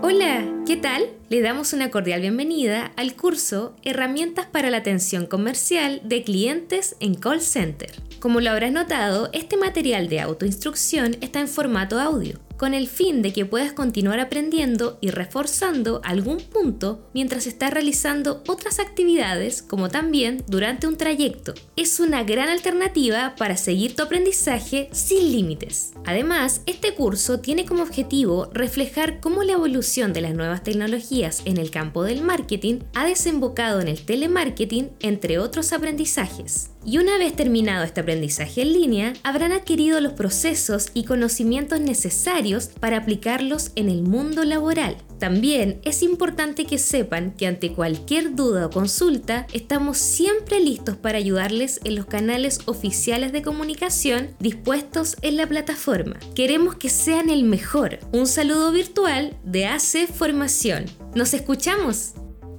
Hola, ¿qué tal? Le damos una cordial bienvenida al curso Herramientas para la atención comercial de clientes en call center. Como lo habrás notado, este material de autoinstrucción está en formato audio con el fin de que puedas continuar aprendiendo y reforzando algún punto mientras estás realizando otras actividades como también durante un trayecto. Es una gran alternativa para seguir tu aprendizaje sin límites. Además, este curso tiene como objetivo reflejar cómo la evolución de las nuevas tecnologías en el campo del marketing ha desembocado en el telemarketing, entre otros aprendizajes. Y una vez terminado este aprendizaje en línea, habrán adquirido los procesos y conocimientos necesarios para aplicarlos en el mundo laboral. También es importante que sepan que ante cualquier duda o consulta, estamos siempre listos para ayudarles en los canales oficiales de comunicación dispuestos en la plataforma. Queremos que sean el mejor. Un saludo virtual de AC Formación. ¿Nos escuchamos?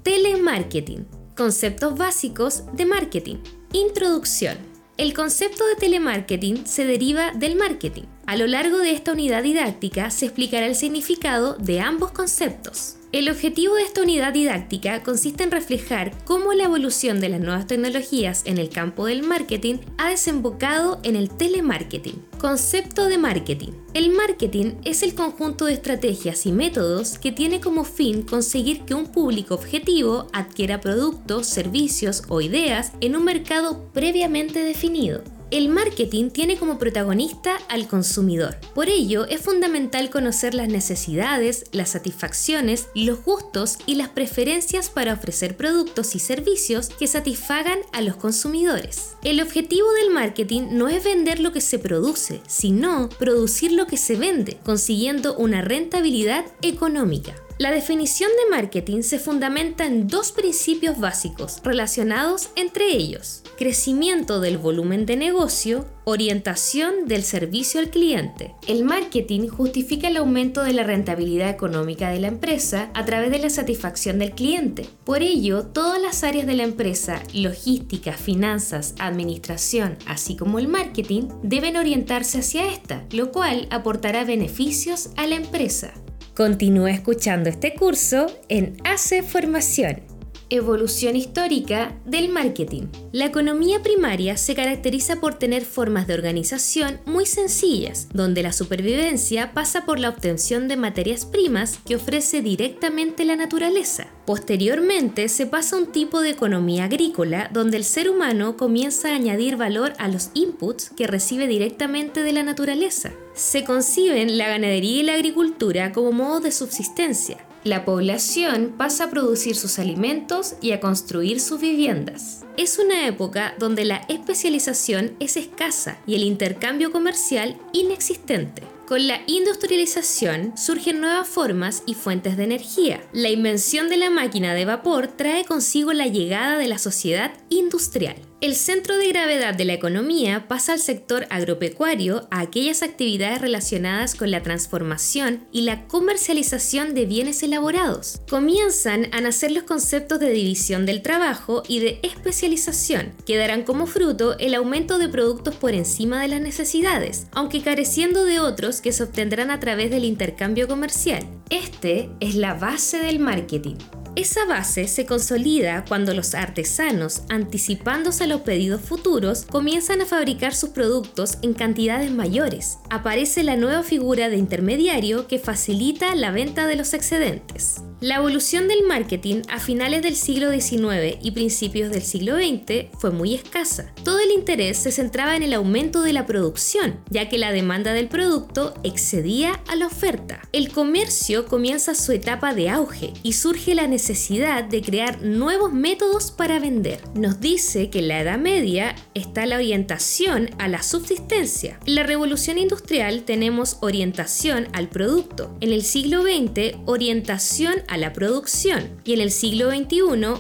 Telemarketing. Conceptos básicos de marketing. Introducción. El concepto de telemarketing se deriva del marketing. A lo largo de esta unidad didáctica se explicará el significado de ambos conceptos. El objetivo de esta unidad didáctica consiste en reflejar cómo la evolución de las nuevas tecnologías en el campo del marketing ha desembocado en el telemarketing. Concepto de marketing. El marketing es el conjunto de estrategias y métodos que tiene como fin conseguir que un público objetivo adquiera productos, servicios o ideas en un mercado previamente definido. El marketing tiene como protagonista al consumidor. Por ello, es fundamental conocer las necesidades, las satisfacciones, los gustos y las preferencias para ofrecer productos y servicios que satisfagan a los consumidores. El objetivo del marketing no es vender lo que se produce, sino producir lo que se vende, consiguiendo una rentabilidad económica. La definición de marketing se fundamenta en dos principios básicos relacionados entre ellos. Crecimiento del volumen de negocio, orientación del servicio al cliente. El marketing justifica el aumento de la rentabilidad económica de la empresa a través de la satisfacción del cliente. Por ello, todas las áreas de la empresa, logística, finanzas, administración, así como el marketing, deben orientarse hacia esta, lo cual aportará beneficios a la empresa. Continúa escuchando este curso en ACE Formación. Evolución histórica del marketing. La economía primaria se caracteriza por tener formas de organización muy sencillas, donde la supervivencia pasa por la obtención de materias primas que ofrece directamente la naturaleza. Posteriormente se pasa a un tipo de economía agrícola, donde el ser humano comienza a añadir valor a los inputs que recibe directamente de la naturaleza. Se conciben la ganadería y la agricultura como modos de subsistencia, la población pasa a producir sus alimentos y a construir sus viviendas. Es una época donde la especialización es escasa y el intercambio comercial inexistente. Con la industrialización surgen nuevas formas y fuentes de energía. La invención de la máquina de vapor trae consigo la llegada de la sociedad industrial. El centro de gravedad de la economía pasa al sector agropecuario, a aquellas actividades relacionadas con la transformación y la comercialización de bienes elaborados. Comienzan a nacer los conceptos de división del trabajo y de especialización, que darán como fruto el aumento de productos por encima de las necesidades, aunque careciendo de otros que se obtendrán a través del intercambio comercial. Este es la base del marketing. Esa base se consolida cuando los artesanos, anticipándose a los pedidos futuros, comienzan a fabricar sus productos en cantidades mayores. Aparece la nueva figura de intermediario que facilita la venta de los excedentes. La evolución del marketing a finales del siglo XIX y principios del siglo XX fue muy escasa. Todo el interés se centraba en el aumento de la producción, ya que la demanda del producto excedía a la oferta. El comercio comienza su etapa de auge y surge la necesidad de crear nuevos métodos para vender. Nos dice que en la Edad Media está la orientación a la subsistencia. En la Revolución Industrial tenemos orientación al producto. En el siglo XX, orientación a la producción y en el siglo XXI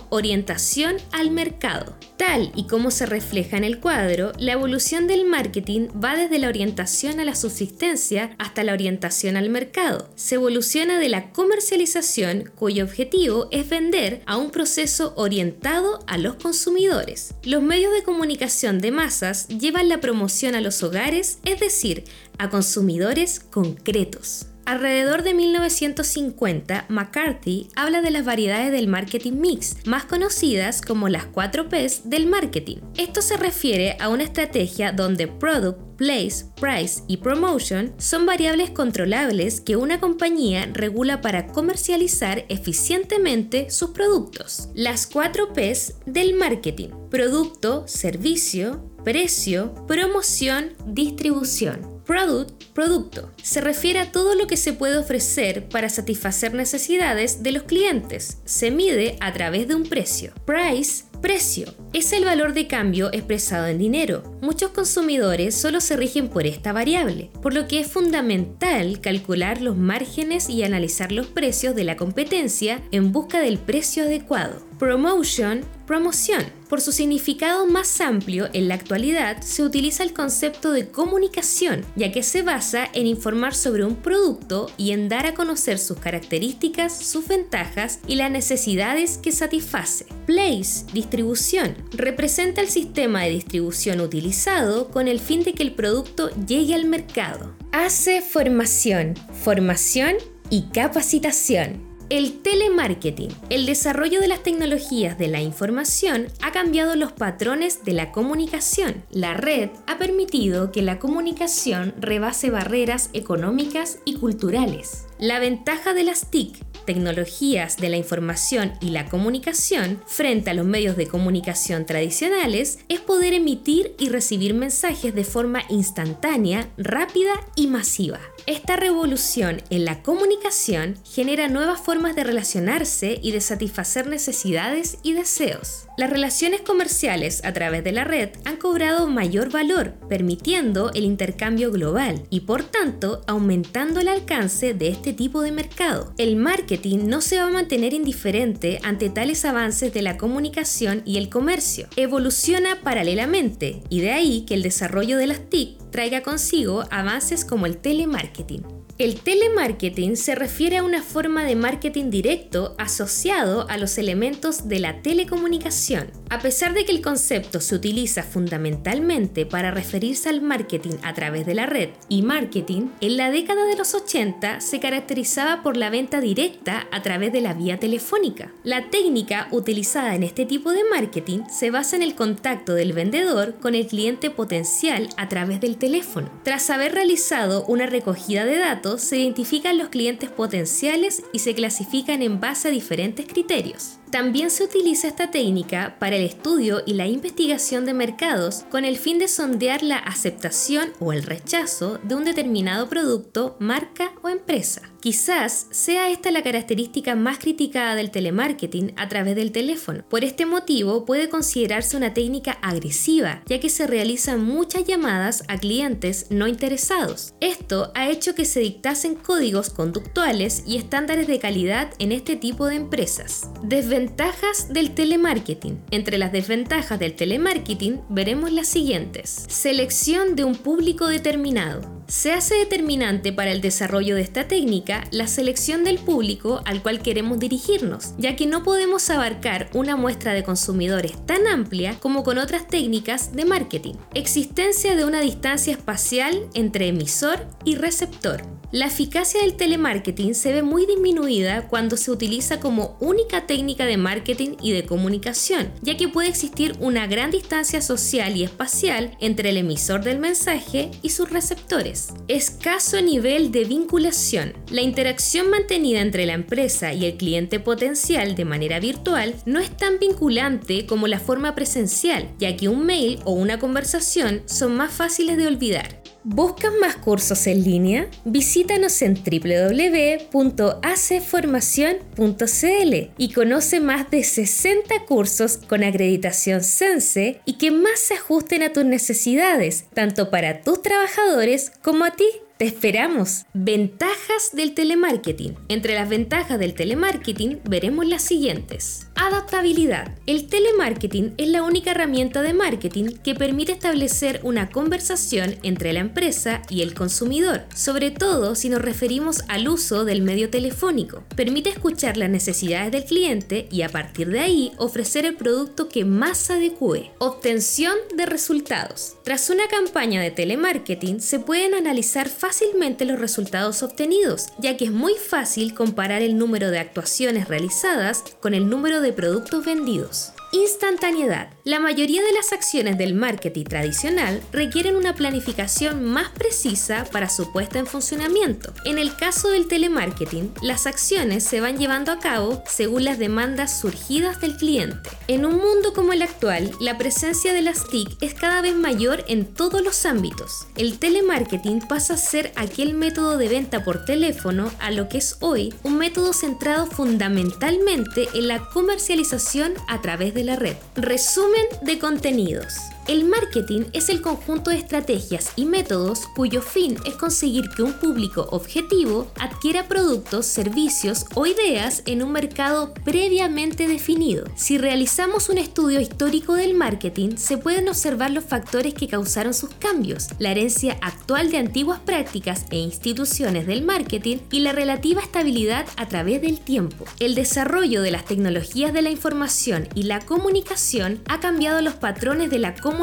orientación al mercado. Tal y como se refleja en el cuadro, la evolución del marketing va desde la orientación a la subsistencia hasta la orientación al mercado. Se evoluciona de la comercialización, cuyo objetivo es vender a un proceso orientado a los consumidores. Los medios de comunicación de masas llevan la promoción a los hogares, es decir, a consumidores concretos. Alrededor de 1950, McCarthy habla de las variedades del marketing mix, más conocidas como las 4 Ps del marketing. Esto se refiere a una estrategia donde product, place, price y promotion son variables controlables que una compañía regula para comercializar eficientemente sus productos. Las 4 Ps del marketing. Producto, servicio, precio, promoción, distribución. Product, producto. Se refiere a todo lo que se puede ofrecer para satisfacer necesidades de los clientes. Se mide a través de un precio. Price, Precio es el valor de cambio expresado en dinero. Muchos consumidores solo se rigen por esta variable, por lo que es fundamental calcular los márgenes y analizar los precios de la competencia en busca del precio adecuado. Promotion, promoción. Por su significado más amplio, en la actualidad se utiliza el concepto de comunicación, ya que se basa en informar sobre un producto y en dar a conocer sus características, sus ventajas y las necesidades que satisface. Place, distribución, representa el sistema de distribución utilizado con el fin de que el producto llegue al mercado. Hace formación, formación y capacitación. El telemarketing, el desarrollo de las tecnologías de la información, ha cambiado los patrones de la comunicación. La red ha permitido que la comunicación rebase barreras económicas y culturales. La ventaja de las TIC tecnologías de la información y la comunicación frente a los medios de comunicación tradicionales es poder emitir y recibir mensajes de forma instantánea, rápida y masiva. Esta revolución en la comunicación genera nuevas formas de relacionarse y de satisfacer necesidades y deseos. Las relaciones comerciales a través de la red han cobrado mayor valor, permitiendo el intercambio global y por tanto aumentando el alcance de este tipo de mercado. El marketing no se va a mantener indiferente ante tales avances de la comunicación y el comercio. Evoluciona paralelamente y de ahí que el desarrollo de las TIC traiga consigo avances como el telemarketing. El telemarketing se refiere a una forma de marketing directo asociado a los elementos de la telecomunicación. A pesar de que el concepto se utiliza fundamentalmente para referirse al marketing a través de la red y marketing, en la década de los 80 se caracterizaba por la venta directa a través de la vía telefónica. La técnica utilizada en este tipo de marketing se basa en el contacto del vendedor con el cliente potencial a través del teléfono. Tras haber realizado una recogida de datos, se identifican los clientes potenciales y se clasifican en base a diferentes criterios. También se utiliza esta técnica para el estudio y la investigación de mercados con el fin de sondear la aceptación o el rechazo de un determinado producto, marca o empresa. Quizás sea esta la característica más criticada del telemarketing a través del teléfono. Por este motivo puede considerarse una técnica agresiva, ya que se realizan muchas llamadas a clientes no interesados. Esto ha hecho que se dictasen códigos conductuales y estándares de calidad en este tipo de empresas. Desventajas del telemarketing. Entre las desventajas del telemarketing veremos las siguientes. Selección de un público determinado. Se hace determinante para el desarrollo de esta técnica la selección del público al cual queremos dirigirnos, ya que no podemos abarcar una muestra de consumidores tan amplia como con otras técnicas de marketing. Existencia de una distancia espacial entre emisor y receptor. La eficacia del telemarketing se ve muy disminuida cuando se utiliza como única técnica de marketing y de comunicación, ya que puede existir una gran distancia social y espacial entre el emisor del mensaje y sus receptores. Escaso nivel de vinculación. La interacción mantenida entre la empresa y el cliente potencial de manera virtual no es tan vinculante como la forma presencial, ya que un mail o una conversación son más fáciles de olvidar. ¿Buscas más cursos en línea? Visítanos en www.aceformacion.cl y conoce más de 60 cursos con acreditación Sense y que más se ajusten a tus necesidades, tanto para tus trabajadores como a ti. Te esperamos. Ventajas del telemarketing. Entre las ventajas del telemarketing veremos las siguientes Adaptabilidad. El telemarketing es la única herramienta de marketing que permite establecer una conversación entre la empresa y el consumidor, sobre todo si nos referimos al uso del medio telefónico. Permite escuchar las necesidades del cliente y a partir de ahí ofrecer el producto que más adecue. Obtención de resultados. Tras una campaña de telemarketing se pueden analizar fácilmente los resultados obtenidos, ya que es muy fácil comparar el número de actuaciones realizadas con el número de productos vendidos. Instantaneidad. La mayoría de las acciones del marketing tradicional requieren una planificación más precisa para su puesta en funcionamiento. En el caso del telemarketing, las acciones se van llevando a cabo según las demandas surgidas del cliente. En un mundo como el actual, la presencia de las TIC es cada vez mayor en todos los ámbitos. El telemarketing pasa a ser aquel método de venta por teléfono a lo que es hoy un método centrado fundamentalmente en la comercialización a través de la red. Resumen de contenidos. El marketing es el conjunto de estrategias y métodos cuyo fin es conseguir que un público objetivo adquiera productos, servicios o ideas en un mercado previamente definido. Si realizamos un estudio histórico del marketing, se pueden observar los factores que causaron sus cambios, la herencia actual de antiguas prácticas e instituciones del marketing y la relativa estabilidad a través del tiempo. El desarrollo de las tecnologías de la información y la comunicación ha cambiado los patrones de la comunicación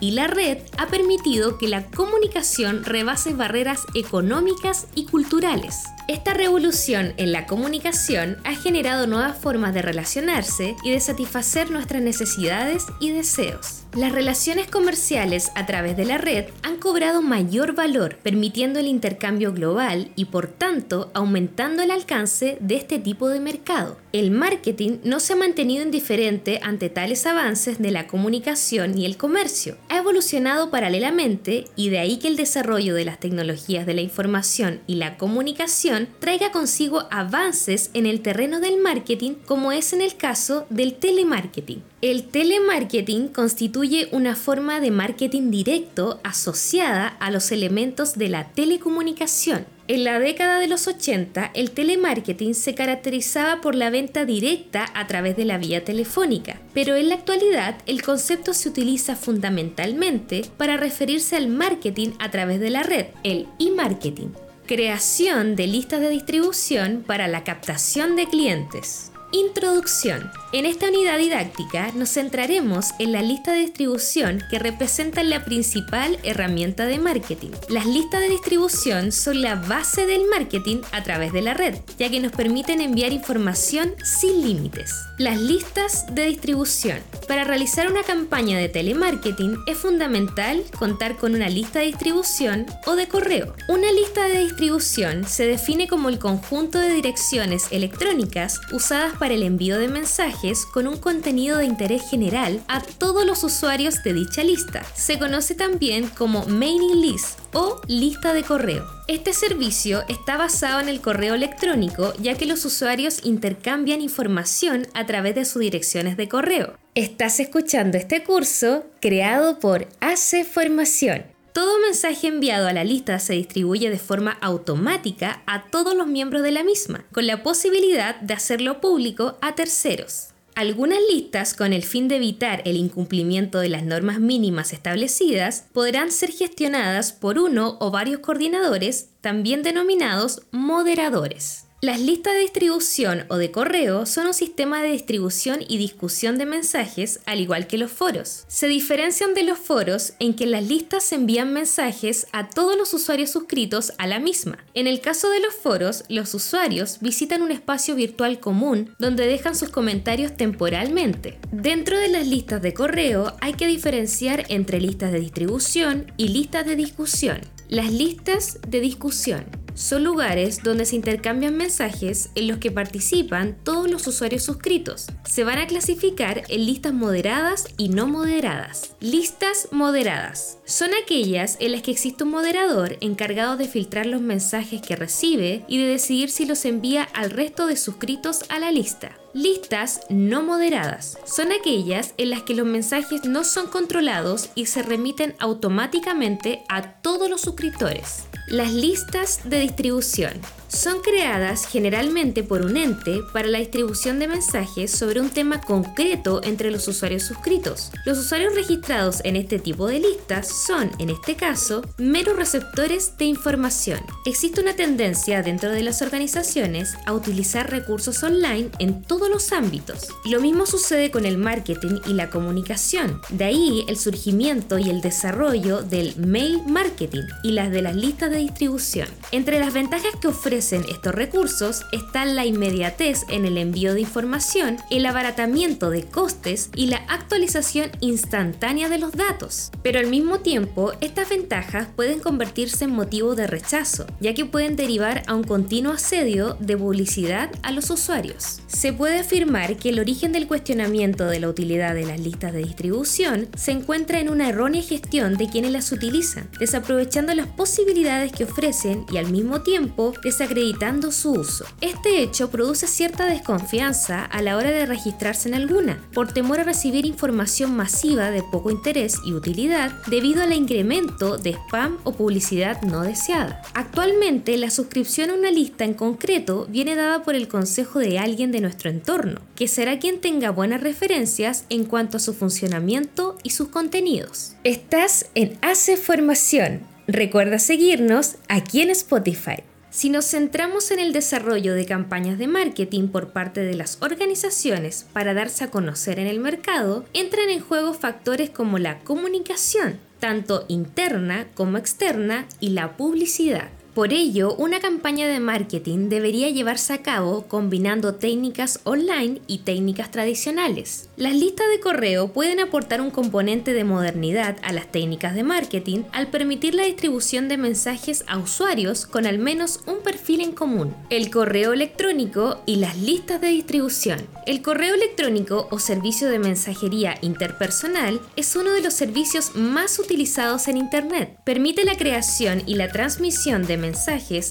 y la red ha permitido que la comunicación rebase barreras económicas y culturales. Esta revolución en la comunicación ha generado nuevas formas de relacionarse y de satisfacer nuestras necesidades y deseos. Las relaciones comerciales a través de la red han cobrado mayor valor, permitiendo el intercambio global y por tanto aumentando el alcance de este tipo de mercado. El marketing no se ha mantenido indiferente ante tales avances de la comunicación y el comercio. Ha evolucionado paralelamente y de ahí que el desarrollo de las tecnologías de la información y la comunicación traiga consigo avances en el terreno del marketing como es en el caso del telemarketing. El telemarketing constituye una forma de marketing directo asociada a los elementos de la telecomunicación. En la década de los 80, el telemarketing se caracterizaba por la venta directa a través de la vía telefónica, pero en la actualidad el concepto se utiliza fundamentalmente para referirse al marketing a través de la red, el e-marketing, creación de listas de distribución para la captación de clientes. Introducción. En esta unidad didáctica nos centraremos en la lista de distribución que representan la principal herramienta de marketing. Las listas de distribución son la base del marketing a través de la red, ya que nos permiten enviar información sin límites. Las listas de distribución. Para realizar una campaña de telemarketing es fundamental contar con una lista de distribución o de correo. Una lista de distribución se define como el conjunto de direcciones electrónicas usadas para el envío de mensajes con un contenido de interés general a todos los usuarios de dicha lista. Se conoce también como mailing list o lista de correo. Este servicio está basado en el correo electrónico ya que los usuarios intercambian información a través de sus direcciones de correo. Estás escuchando este curso creado por AC Formación. Todo mensaje enviado a la lista se distribuye de forma automática a todos los miembros de la misma, con la posibilidad de hacerlo público a terceros. Algunas listas, con el fin de evitar el incumplimiento de las normas mínimas establecidas, podrán ser gestionadas por uno o varios coordinadores, también denominados moderadores. Las listas de distribución o de correo son un sistema de distribución y discusión de mensajes, al igual que los foros. Se diferencian de los foros en que las listas envían mensajes a todos los usuarios suscritos a la misma. En el caso de los foros, los usuarios visitan un espacio virtual común donde dejan sus comentarios temporalmente. Dentro de las listas de correo hay que diferenciar entre listas de distribución y listas de discusión. Las listas de discusión son lugares donde se intercambian mensajes en los que participan todos los usuarios suscritos. Se van a clasificar en listas moderadas y no moderadas. Listas moderadas son aquellas en las que existe un moderador encargado de filtrar los mensajes que recibe y de decidir si los envía al resto de suscritos a la lista. Listas no moderadas son aquellas en las que los mensajes no son controlados y se remiten automáticamente a todos los suscriptores. Las listas de distribución Son creadas generalmente por un ente para la distribución de mensajes sobre un tema concreto entre los usuarios suscritos. Los usuarios registrados en este tipo de listas son, en este caso, meros receptores de información. Existe una tendencia dentro de las organizaciones a utilizar recursos online en todos los ámbitos. Lo mismo sucede con el marketing y la comunicación. De ahí el surgimiento y el desarrollo del mail marketing y las de las listas de distribución. Entre las ventajas que ofrecen estos recursos están la inmediatez en el envío de información, el abaratamiento de costes y la actualización instantánea de los datos. Pero al mismo tiempo, estas ventajas pueden convertirse en motivo de rechazo, ya que pueden derivar a un continuo asedio de publicidad a los usuarios. Se puede afirmar que el origen del cuestionamiento de la utilidad de las listas de distribución se encuentra en una errónea gestión de quienes las utilizan, desaprovechando las posibilidades que ofrecen y al mismo tiempo desacreditando su uso. Este hecho produce cierta desconfianza a la hora de registrarse en alguna, por temor a recibir información masiva de poco interés y utilidad debido al incremento de spam o publicidad no deseada. Actualmente, la suscripción a una lista en concreto viene dada por el consejo de alguien de nuestro entorno, que será quien tenga buenas referencias en cuanto a su funcionamiento y sus contenidos. Estás en Hace Formación. Recuerda seguirnos aquí en Spotify. Si nos centramos en el desarrollo de campañas de marketing por parte de las organizaciones para darse a conocer en el mercado, entran en juego factores como la comunicación, tanto interna como externa, y la publicidad. Por ello, una campaña de marketing debería llevarse a cabo combinando técnicas online y técnicas tradicionales. Las listas de correo pueden aportar un componente de modernidad a las técnicas de marketing al permitir la distribución de mensajes a usuarios con al menos un perfil en común. El correo electrónico y las listas de distribución. El correo electrónico o servicio de mensajería interpersonal es uno de los servicios más utilizados en Internet. Permite la creación y la transmisión de mensajes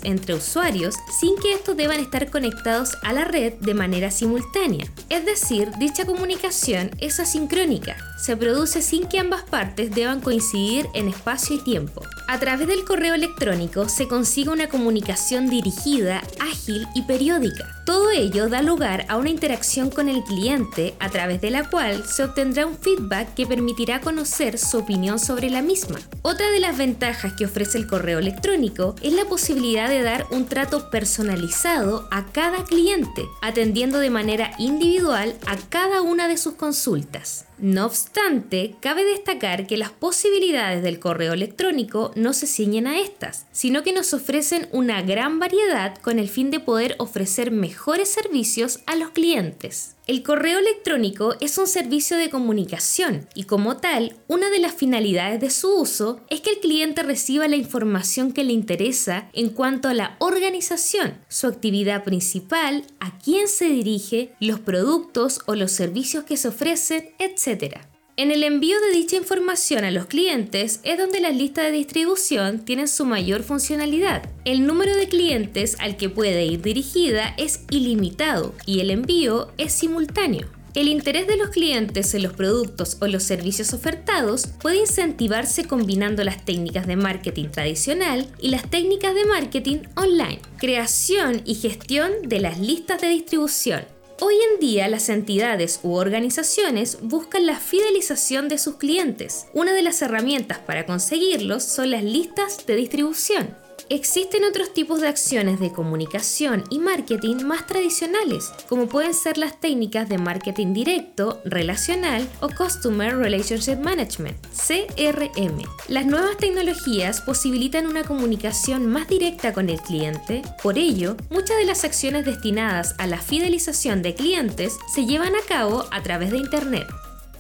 entre usuarios sin que estos deban estar conectados a la red de manera simultánea. Es decir, dicha comunicación es asincrónica, se produce sin que ambas partes deban coincidir en espacio y tiempo. A través del correo electrónico se consigue una comunicación dirigida, ágil y periódica. Todo ello da lugar a una interacción con el cliente a través de la cual se obtendrá un feedback que permitirá conocer su opinión sobre la misma. Otra de las ventajas que ofrece el correo electrónico es la posibilidad de dar un trato personalizado a cada cliente, atendiendo de manera individual a cada una de sus consultas. No obstante, cabe destacar que las posibilidades del correo electrónico no se ciñen a estas, sino que nos ofrecen una gran variedad con el fin de poder ofrecer mejores servicios a los clientes. El correo electrónico es un servicio de comunicación y como tal, una de las finalidades de su uso es que el cliente reciba la información que le interesa en cuanto a la organización, su actividad principal, a quién se dirige, los productos o los servicios que se ofrecen, etc. En el envío de dicha información a los clientes es donde las listas de distribución tienen su mayor funcionalidad. El número de clientes al que puede ir dirigida es ilimitado y el envío es simultáneo. El interés de los clientes en los productos o los servicios ofertados puede incentivarse combinando las técnicas de marketing tradicional y las técnicas de marketing online, creación y gestión de las listas de distribución, Hoy en día las entidades u organizaciones buscan la fidelización de sus clientes. Una de las herramientas para conseguirlos son las listas de distribución. Existen otros tipos de acciones de comunicación y marketing más tradicionales, como pueden ser las técnicas de marketing directo, relacional o Customer Relationship Management, CRM. Las nuevas tecnologías posibilitan una comunicación más directa con el cliente, por ello, muchas de las acciones destinadas a la fidelización de clientes se llevan a cabo a través de Internet.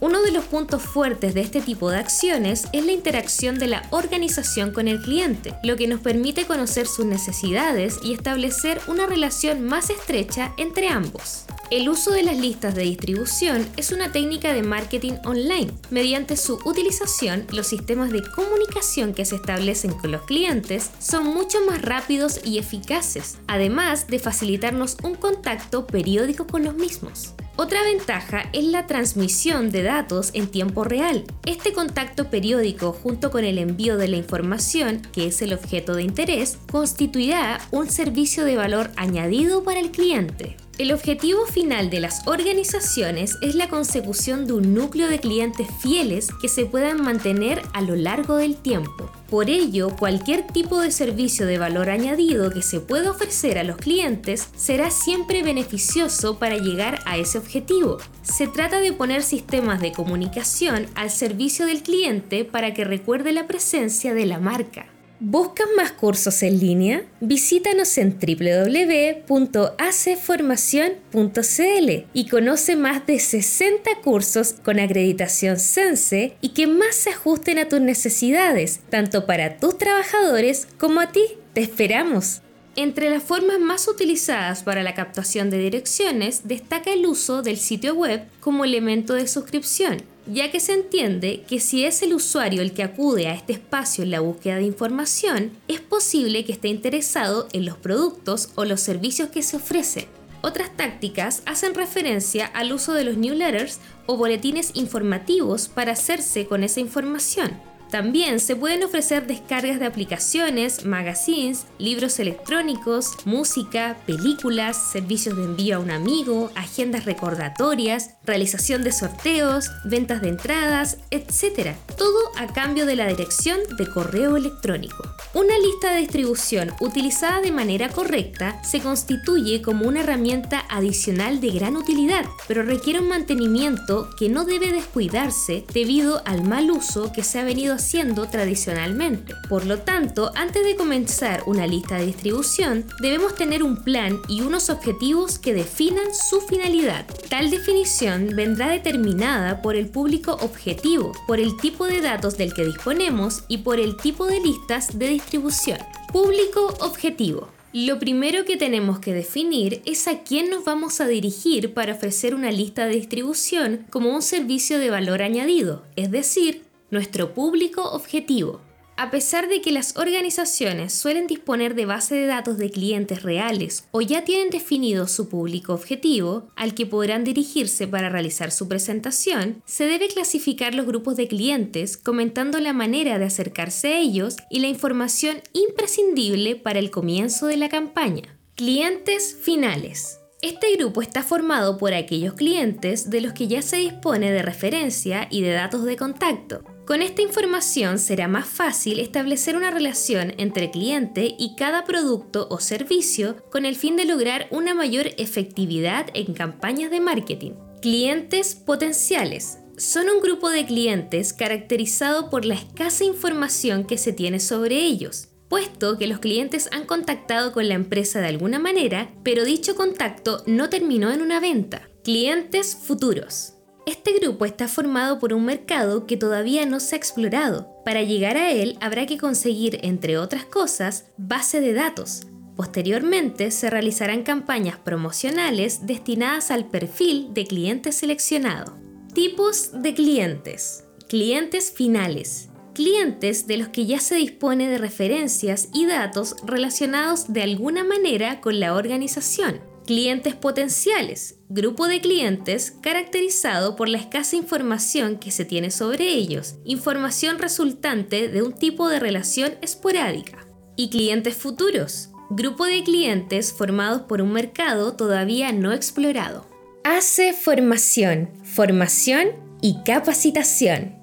Uno de los puntos fuertes de este tipo de acciones es la interacción de la organización con el cliente, lo que nos permite conocer sus necesidades y establecer una relación más estrecha entre ambos. El uso de las listas de distribución es una técnica de marketing online. Mediante su utilización, los sistemas de comunicación que se establecen con los clientes son mucho más rápidos y eficaces, además de facilitarnos un contacto periódico con los mismos. Otra ventaja es la transmisión de datos en tiempo real. Este contacto periódico junto con el envío de la información, que es el objeto de interés, constituirá un servicio de valor añadido para el cliente. El objetivo final de las organizaciones es la consecución de un núcleo de clientes fieles que se puedan mantener a lo largo del tiempo. Por ello, cualquier tipo de servicio de valor añadido que se pueda ofrecer a los clientes será siempre beneficioso para llegar a ese objetivo. Se trata de poner sistemas de comunicación al servicio del cliente para que recuerde la presencia de la marca. ¿Buscas más cursos en línea? Visítanos en www.aceformacion.cl y conoce más de 60 cursos con acreditación Sense y que más se ajusten a tus necesidades, tanto para tus trabajadores como a ti. ¡Te esperamos! Entre las formas más utilizadas para la captación de direcciones destaca el uso del sitio web como elemento de suscripción ya que se entiende que si es el usuario el que acude a este espacio en la búsqueda de información, es posible que esté interesado en los productos o los servicios que se ofrecen. Otras tácticas hacen referencia al uso de los newsletters o boletines informativos para hacerse con esa información. También se pueden ofrecer descargas de aplicaciones, magazines, libros electrónicos, música, películas, servicios de envío a un amigo, agendas recordatorias, realización de sorteos, ventas de entradas, etc. Todo a cambio de la dirección de correo electrónico. Una lista de distribución utilizada de manera correcta se constituye como una herramienta adicional de gran utilidad, pero requiere un mantenimiento que no debe descuidarse debido al mal uso que se ha venido haciendo tradicionalmente. Por lo tanto, antes de comenzar una lista de distribución, debemos tener un plan y unos objetivos que definan su finalidad. Tal definición vendrá determinada por el público objetivo, por el tipo de datos del que disponemos y por el tipo de listas de distribución. Público objetivo. Lo primero que tenemos que definir es a quién nos vamos a dirigir para ofrecer una lista de distribución como un servicio de valor añadido, es decir, nuestro público objetivo. A pesar de que las organizaciones suelen disponer de base de datos de clientes reales o ya tienen definido su público objetivo al que podrán dirigirse para realizar su presentación, se debe clasificar los grupos de clientes comentando la manera de acercarse a ellos y la información imprescindible para el comienzo de la campaña. Clientes finales. Este grupo está formado por aquellos clientes de los que ya se dispone de referencia y de datos de contacto, con esta información será más fácil establecer una relación entre cliente y cada producto o servicio con el fin de lograr una mayor efectividad en campañas de marketing. Clientes potenciales. Son un grupo de clientes caracterizado por la escasa información que se tiene sobre ellos, puesto que los clientes han contactado con la empresa de alguna manera, pero dicho contacto no terminó en una venta. Clientes futuros. Este grupo está formado por un mercado que todavía no se ha explorado. Para llegar a él habrá que conseguir, entre otras cosas, base de datos. Posteriormente se realizarán campañas promocionales destinadas al perfil de cliente seleccionado. Tipos de clientes. Clientes finales. Clientes de los que ya se dispone de referencias y datos relacionados de alguna manera con la organización Clientes potenciales, grupo de clientes caracterizado por la escasa información que se tiene sobre ellos, información resultante de un tipo de relación esporádica. Y clientes futuros, grupo de clientes formados por un mercado todavía no explorado. Hace formación, formación y capacitación.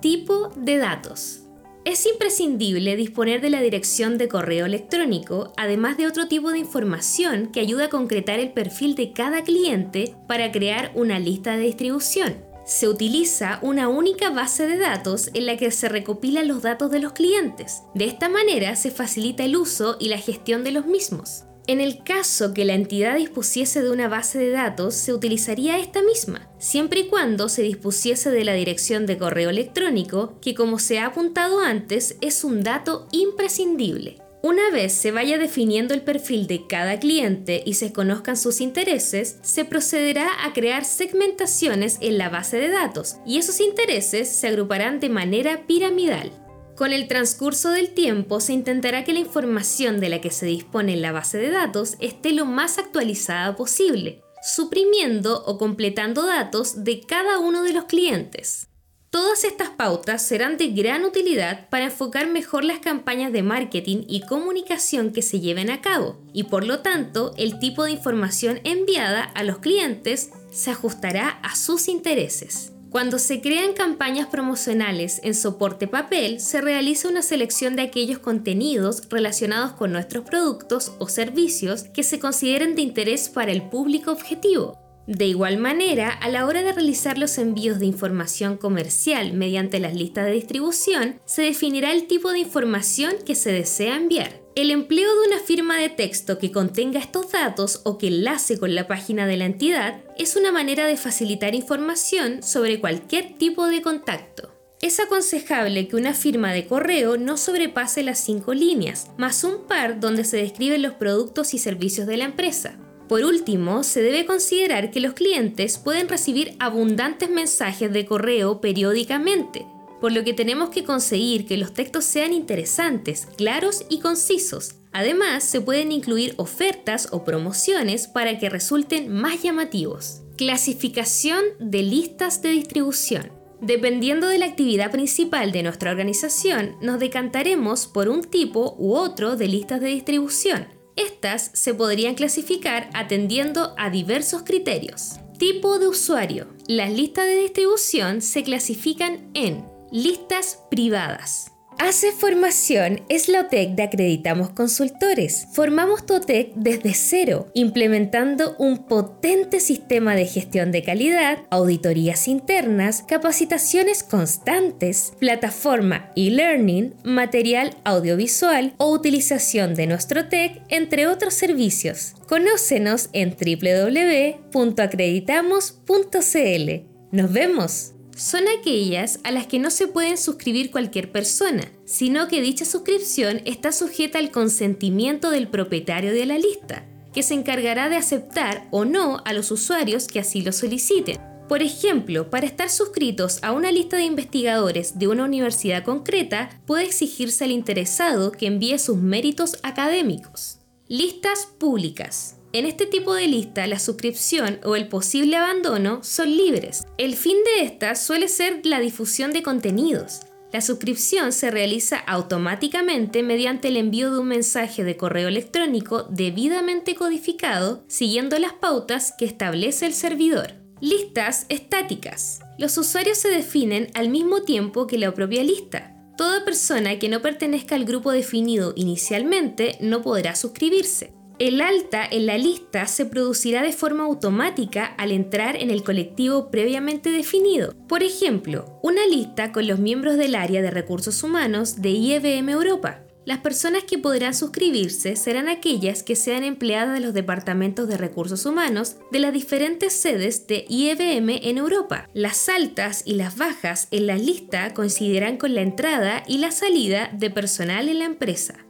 Tipo de datos. Es imprescindible disponer de la dirección de correo electrónico, además de otro tipo de información que ayuda a concretar el perfil de cada cliente para crear una lista de distribución. Se utiliza una única base de datos en la que se recopilan los datos de los clientes. De esta manera se facilita el uso y la gestión de los mismos. En el caso que la entidad dispusiese de una base de datos, se utilizaría esta misma, siempre y cuando se dispusiese de la dirección de correo electrónico, que como se ha apuntado antes es un dato imprescindible. Una vez se vaya definiendo el perfil de cada cliente y se conozcan sus intereses, se procederá a crear segmentaciones en la base de datos y esos intereses se agruparán de manera piramidal. Con el transcurso del tiempo se intentará que la información de la que se dispone en la base de datos esté lo más actualizada posible. suprimiendo o completando datos de cada uno de los clientes. Todas estas pautas serán de gran utilidad para enfocar mejor las campañas de marketing y comunicación que se lleven a cabo y por lo tanto el tipo de información enviada a los clientes se ajustará a sus intereses. Cuando se crean campañas promocionales en soporte papel, se realiza una selección de aquellos contenidos relacionados con nuestros productos o servicios que se consideren de interés para el público objetivo. De igual manera, a la hora de realizar los envíos de información comercial mediante las listas de distribución, se definirá el tipo de información que se desea enviar. El empleo de una firma de texto que contenga estos datos o que enlace con la página de la entidad es una manera de facilitar información sobre cualquier tipo de contacto. Es aconsejable que una firma de correo no sobrepase las cinco líneas, más un par donde se describen los productos y servicios de la empresa. Por último, se debe considerar que los clientes pueden recibir abundantes mensajes de correo periódicamente, por lo que tenemos que conseguir que los textos sean interesantes, claros y concisos. Además, se pueden incluir ofertas o promociones para que resulten más llamativos. Clasificación de listas de distribución. Dependiendo de la actividad principal de nuestra organización, nos decantaremos por un tipo u otro de listas de distribución. Estas se podrían clasificar atendiendo a diversos criterios. Tipo de usuario. Las listas de distribución se clasifican en listas privadas, Hace Formación es la OTEC de Acreditamos Consultores. Formamos tu OTEC desde cero, implementando un potente sistema de gestión de calidad, auditorías internas, capacitaciones constantes, plataforma e-learning, material audiovisual o utilización de nuestro TEC, entre otros servicios. Conócenos en www.acreditamos.cl. ¡Nos vemos! Son aquellas a las que no se pueden suscribir cualquier persona, sino que dicha suscripción está sujeta al consentimiento del propietario de la lista, que se encargará de aceptar o no a los usuarios que así lo soliciten. Por ejemplo, para estar suscritos a una lista de investigadores de una universidad concreta, puede exigirse al interesado que envíe sus méritos académicos. Listas públicas. En este tipo de lista, la suscripción o el posible abandono son libres. El fin de esta suele ser la difusión de contenidos. La suscripción se realiza automáticamente mediante el envío de un mensaje de correo electrónico debidamente codificado siguiendo las pautas que establece el servidor. Listas estáticas. Los usuarios se definen al mismo tiempo que la propia lista. Toda persona que no pertenezca al grupo definido inicialmente no podrá suscribirse. El alta en la lista se producirá de forma automática al entrar en el colectivo previamente definido. Por ejemplo, una lista con los miembros del área de recursos humanos de IBM Europa. Las personas que podrán suscribirse serán aquellas que sean empleadas de los departamentos de recursos humanos de las diferentes sedes de IBM en Europa. Las altas y las bajas en la lista coincidirán con la entrada y la salida de personal en la empresa.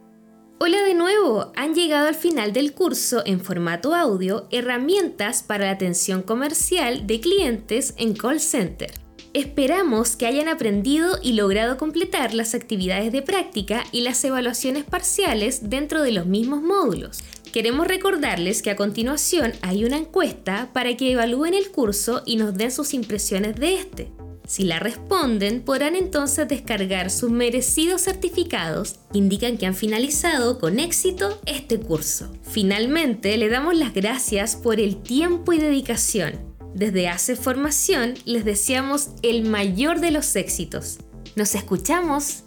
Hola de nuevo, han llegado al final del curso en formato audio Herramientas para la atención comercial de clientes en call center. Esperamos que hayan aprendido y logrado completar las actividades de práctica y las evaluaciones parciales dentro de los mismos módulos. Queremos recordarles que a continuación hay una encuesta para que evalúen el curso y nos den sus impresiones de este. Si la responden, podrán entonces descargar sus merecidos certificados indican que han finalizado con éxito este curso. Finalmente, le damos las gracias por el tiempo y dedicación. Desde Hace Formación les deseamos el mayor de los éxitos. Nos escuchamos